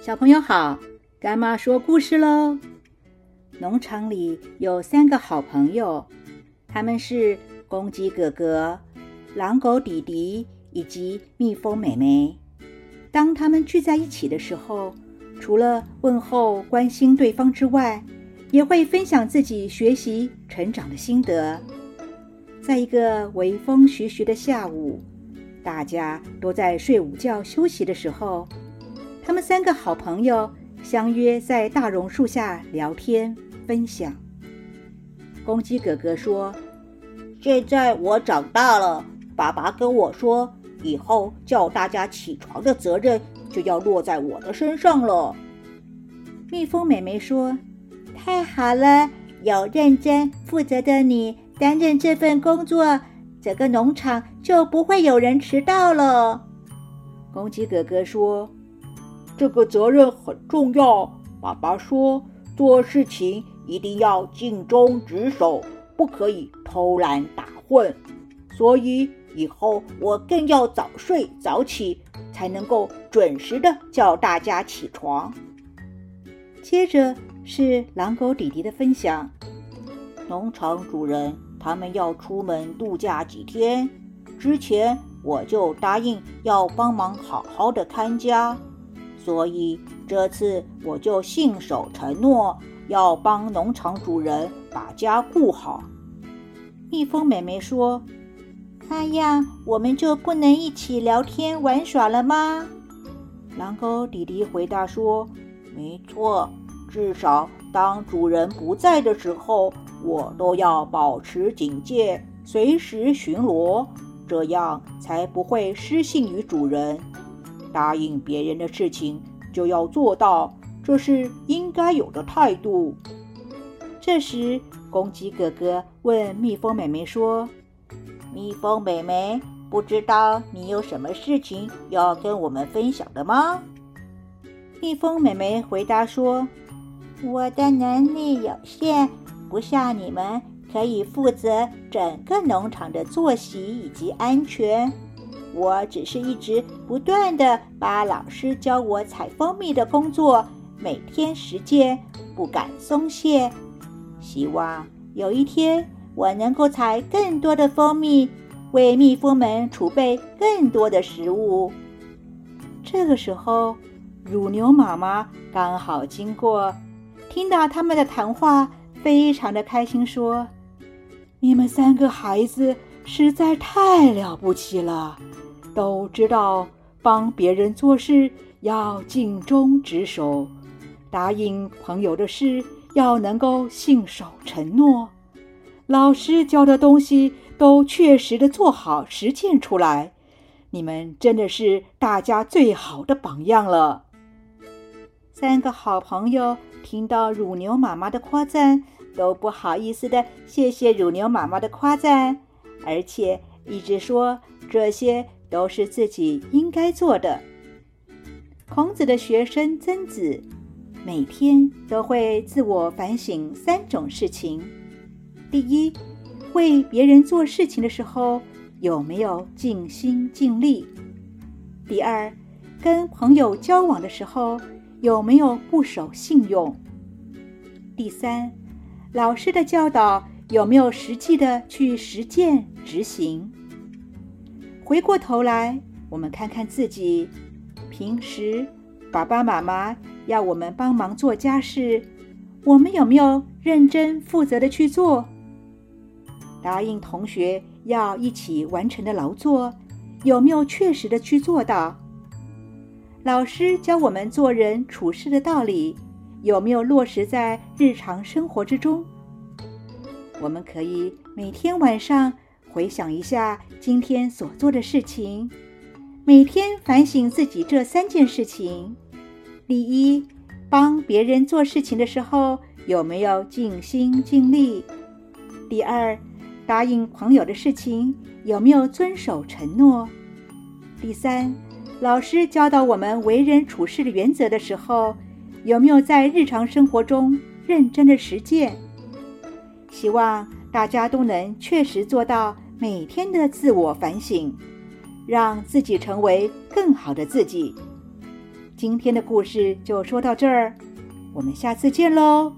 小朋友好，干妈说故事喽。农场里有三个好朋友，他们是公鸡哥哥、狼狗弟弟以及蜜蜂妹妹。当他们聚在一起的时候，除了问候、关心对方之外，也会分享自己学习、成长的心得。在一个微风徐徐的下午，大家都在睡午觉休息的时候，他们三个好朋友相约在大榕树下聊天。分享。公鸡哥哥说：“现在我长大了，爸爸跟我说，以后叫大家起床的责任就要落在我的身上了。”蜜蜂妹妹说：“太好了，有认真负责的你担任这份工作，整个农场就不会有人迟到了。”公鸡哥哥说：“这个责任很重要，爸爸说做事情。”一定要尽忠职守，不可以偷懒打混。所以以后我更要早睡早起，才能够准时的叫大家起床。接着是狼狗弟弟的分享：农场主人他们要出门度假几天，之前我就答应要帮忙好好的看家，所以这次我就信守承诺。要帮农场主人把家顾好。蜜蜂妹妹说：“那样我们就不能一起聊天玩耍了吗？”狼狗弟弟回答说：“没错，至少当主人不在的时候，我都要保持警戒，随时巡逻，这样才不会失信于主人。答应别人的事情就要做到。”这是应该有的态度。这时，公鸡哥哥问蜜蜂妹妹说：“蜜蜂妹妹，不知道你有什么事情要跟我们分享的吗？”蜜蜂妹妹回答说：“我的能力有限，不像你们可以负责整个农场的作息以及安全。我只是一直不断的把老师教我采蜂蜜的工作。”每天实践，不敢松懈。希望有一天我能够采更多的蜂蜜，为蜜蜂们储备更多的食物。这个时候，乳牛妈妈刚好经过，听到他们的谈话，非常的开心，说：“你们三个孩子实在太了不起了，都知道帮别人做事要尽忠职守。”答应朋友的事要能够信守承诺，老师教的东西都确实的做好实践出来，你们真的是大家最好的榜样了。三个好朋友听到乳牛妈妈的夸赞，都不好意思的谢谢乳牛妈妈的夸赞，而且一直说这些都是自己应该做的。孔子的学生曾子。每天都会自我反省三种事情：第一，为别人做事情的时候有没有尽心尽力；第二，跟朋友交往的时候有没有不守信用；第三，老师的教导有没有实际的去实践执行。回过头来，我们看看自己平时。爸爸妈妈要我们帮忙做家事，我们有没有认真负责的去做？答应同学要一起完成的劳作，有没有确实的去做到？老师教我们做人处事的道理，有没有落实在日常生活之中？我们可以每天晚上回想一下今天所做的事情，每天反省自己这三件事情。第一，帮别人做事情的时候有没有尽心尽力？第二，答应朋友的事情有没有遵守承诺？第三，老师教导我们为人处事的原则的时候，有没有在日常生活中认真的实践？希望大家都能确实做到每天的自我反省，让自己成为更好的自己。今天的故事就说到这儿，我们下次见喽。